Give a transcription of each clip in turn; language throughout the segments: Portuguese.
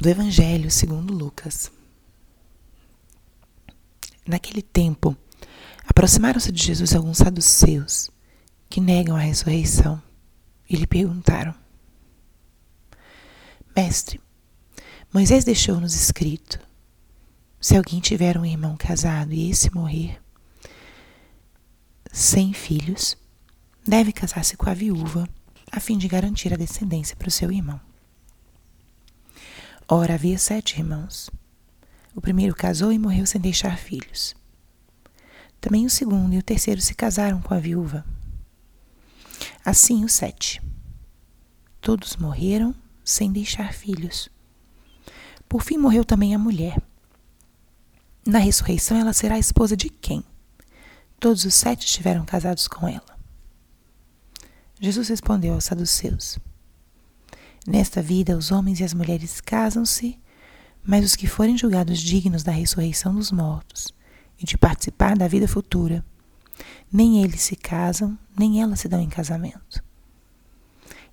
do Evangelho segundo Lucas. Naquele tempo, aproximaram-se de Jesus alguns saduceus que negam a ressurreição e lhe perguntaram: Mestre, Moisés deixou-nos escrito: se alguém tiver um irmão casado e esse morrer sem filhos, deve casar-se com a viúva a fim de garantir a descendência para o seu irmão. Ora, havia sete irmãos. O primeiro casou e morreu sem deixar filhos. Também o segundo e o terceiro se casaram com a viúva. Assim os sete. Todos morreram sem deixar filhos. Por fim morreu também a mulher. Na ressurreição ela será a esposa de quem? Todos os sete estiveram casados com ela. Jesus respondeu aos saduceus: Nesta vida os homens e as mulheres casam-se, mas os que forem julgados dignos da ressurreição dos mortos e de participar da vida futura, nem eles se casam, nem elas se dão em casamento.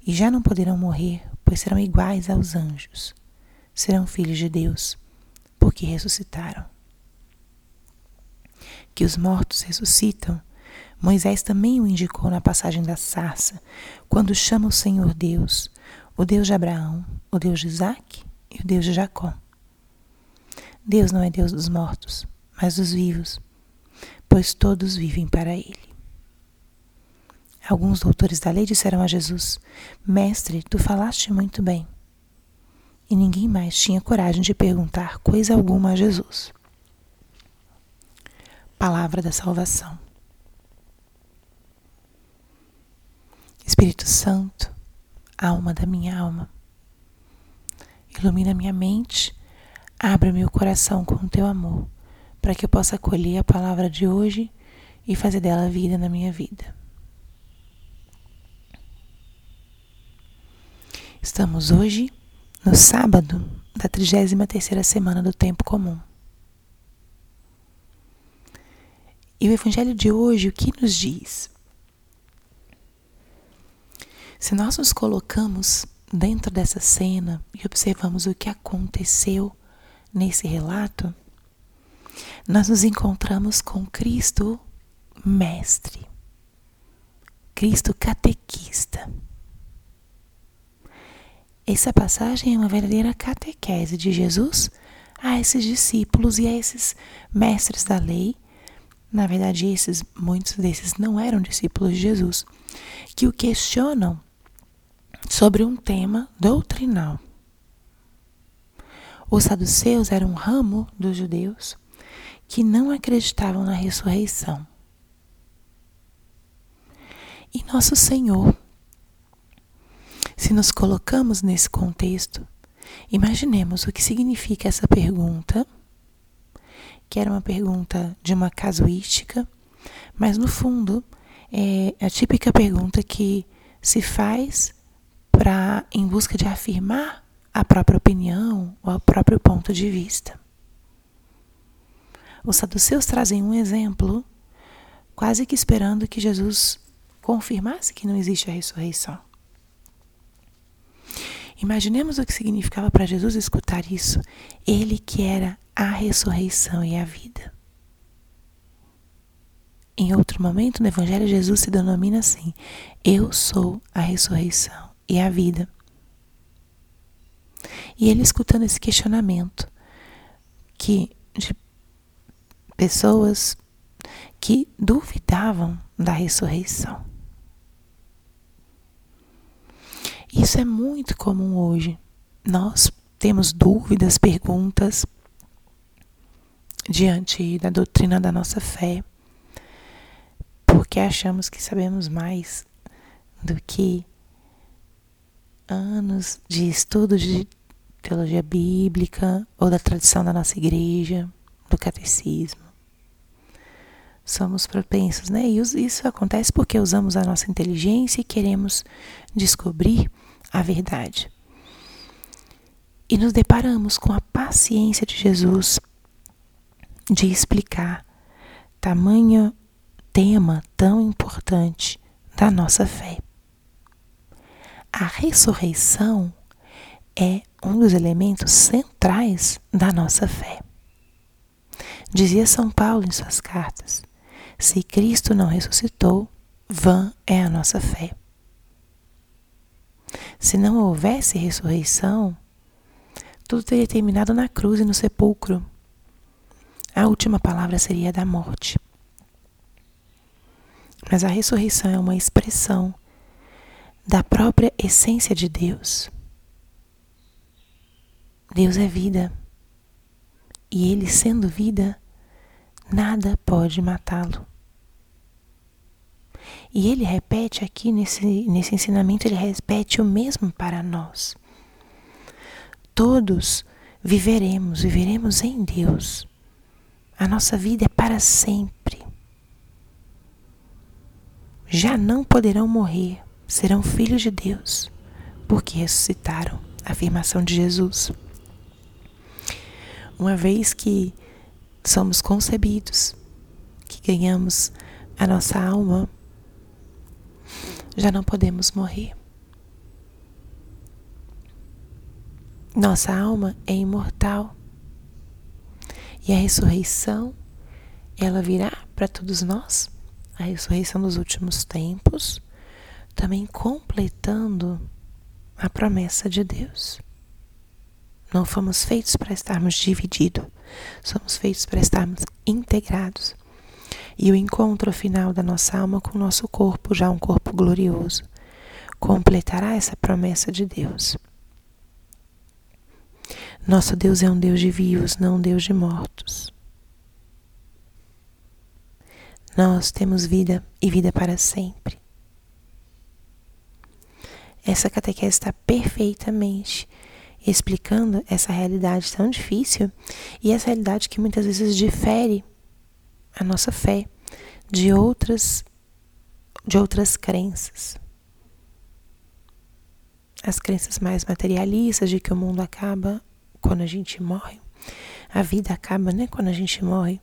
E já não poderão morrer, pois serão iguais aos anjos serão filhos de Deus, porque ressuscitaram. Que os mortos ressuscitam, Moisés também o indicou na passagem da sarça, quando chama o Senhor Deus, o Deus de Abraão, o Deus de Isaac e o Deus de Jacó. Deus não é Deus dos mortos, mas dos vivos, pois todos vivem para Ele. Alguns doutores da lei disseram a Jesus: Mestre, tu falaste muito bem e ninguém mais tinha coragem de perguntar coisa alguma a Jesus. Palavra da Salvação. Espírito Santo, alma da minha alma, ilumina minha mente, abre meu coração com o teu amor, para que eu possa acolher a palavra de hoje e fazer dela vida na minha vida. Estamos hoje no sábado da 33ª semana do tempo comum. E o evangelho de hoje o que nos diz? Se nós nos colocamos dentro dessa cena e observamos o que aconteceu nesse relato, nós nos encontramos com Cristo Mestre, Cristo Catequista. Essa passagem é uma verdadeira catequese de Jesus a esses discípulos e a esses mestres da lei. Na verdade, esses muitos desses não eram discípulos de Jesus, que o questionam sobre um tema doutrinal. Os saduceus eram um ramo dos judeus que não acreditavam na ressurreição. E nosso Senhor se nos colocamos nesse contexto, imaginemos o que significa essa pergunta, que era uma pergunta de uma casuística, mas no fundo é a típica pergunta que se faz para em busca de afirmar a própria opinião ou o próprio ponto de vista. Os saduceus trazem um exemplo, quase que esperando que Jesus confirmasse que não existe a ressurreição. Imaginemos o que significava para Jesus escutar isso. Ele que era a ressurreição e a vida. Em outro momento, no Evangelho, Jesus se denomina assim: Eu sou a ressurreição e a vida. E ele escutando esse questionamento que de pessoas que duvidavam da ressurreição. Isso é muito comum hoje. Nós temos dúvidas, perguntas diante da doutrina da nossa fé, porque achamos que sabemos mais do que anos de estudo de teologia bíblica ou da tradição da nossa igreja, do catecismo. Somos propensos, né? E isso acontece porque usamos a nossa inteligência e queremos descobrir a verdade. E nos deparamos com a paciência de Jesus de explicar tamanho tema tão importante da nossa fé. A ressurreição é um dos elementos centrais da nossa fé. Dizia São Paulo em suas cartas: se Cristo não ressuscitou, vã é a nossa fé. Se não houvesse ressurreição, tudo teria terminado na cruz e no sepulcro. A última palavra seria da morte. Mas a ressurreição é uma expressão da própria essência de Deus. Deus é vida. E Ele, sendo vida, nada pode matá-lo. E ele repete aqui nesse, nesse ensinamento, ele repete o mesmo para nós. Todos viveremos, viveremos em Deus. A nossa vida é para sempre. Já não poderão morrer, serão filhos de Deus, porque ressuscitaram. Afirmação de Jesus. Uma vez que somos concebidos, que ganhamos a nossa alma já não podemos morrer. Nossa alma é imortal. E a ressurreição, ela virá para todos nós, a ressurreição dos últimos tempos, também completando a promessa de Deus. Não fomos feitos para estarmos divididos, somos feitos para estarmos integrados e o encontro final da nossa alma com o nosso corpo, já um corpo glorioso, completará essa promessa de Deus. Nosso Deus é um Deus de vivos, não um Deus de mortos. Nós temos vida e vida para sempre. Essa catequese está perfeitamente explicando essa realidade tão difícil e essa realidade que muitas vezes difere a nossa fé de outras de outras crenças. As crenças mais materialistas de que o mundo acaba quando a gente morre. A vida acaba, né, quando a gente morre.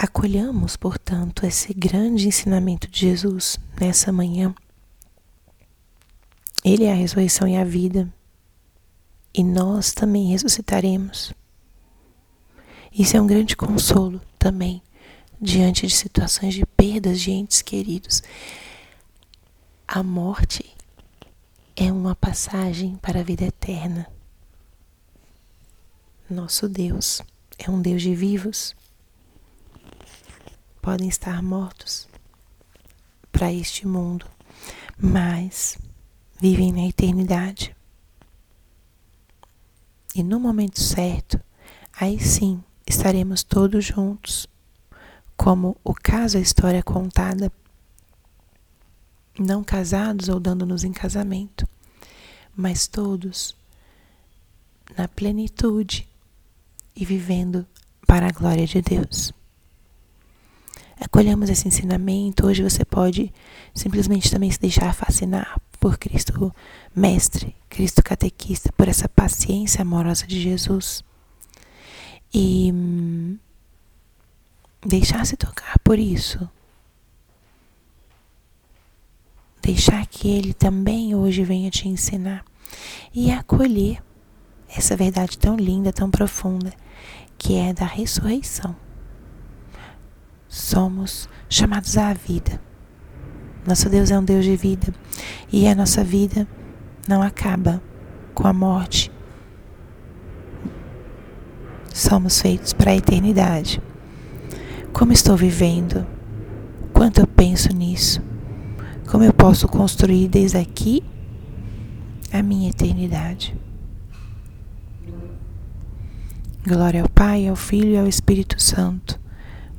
Acolhamos, portanto, esse grande ensinamento de Jesus nessa manhã. Ele é a ressurreição e a vida. E nós também ressuscitaremos. Isso é um grande consolo também diante de situações de perdas de entes queridos. A morte é uma passagem para a vida eterna. Nosso Deus é um Deus de vivos. Podem estar mortos para este mundo, mas vivem na eternidade. E no momento certo, aí sim estaremos todos juntos, como o caso a história contada, não casados ou dando-nos em casamento, mas todos na plenitude e vivendo para a glória de Deus. Acolhamos esse ensinamento. Hoje você pode simplesmente também se deixar fascinar por Cristo Mestre, Cristo Catequista, por essa paciência amorosa de Jesus e deixar se tocar por isso. Deixar que Ele também hoje venha te ensinar e acolher essa verdade tão linda, tão profunda, que é da ressurreição. Somos chamados à vida. Nosso Deus é um Deus de vida e a nossa vida não acaba com a morte somos feitos para a eternidade. Como estou vivendo? Quanto eu penso nisso? Como eu posso construir desde aqui a minha eternidade? Glória ao Pai, ao Filho e ao Espírito Santo,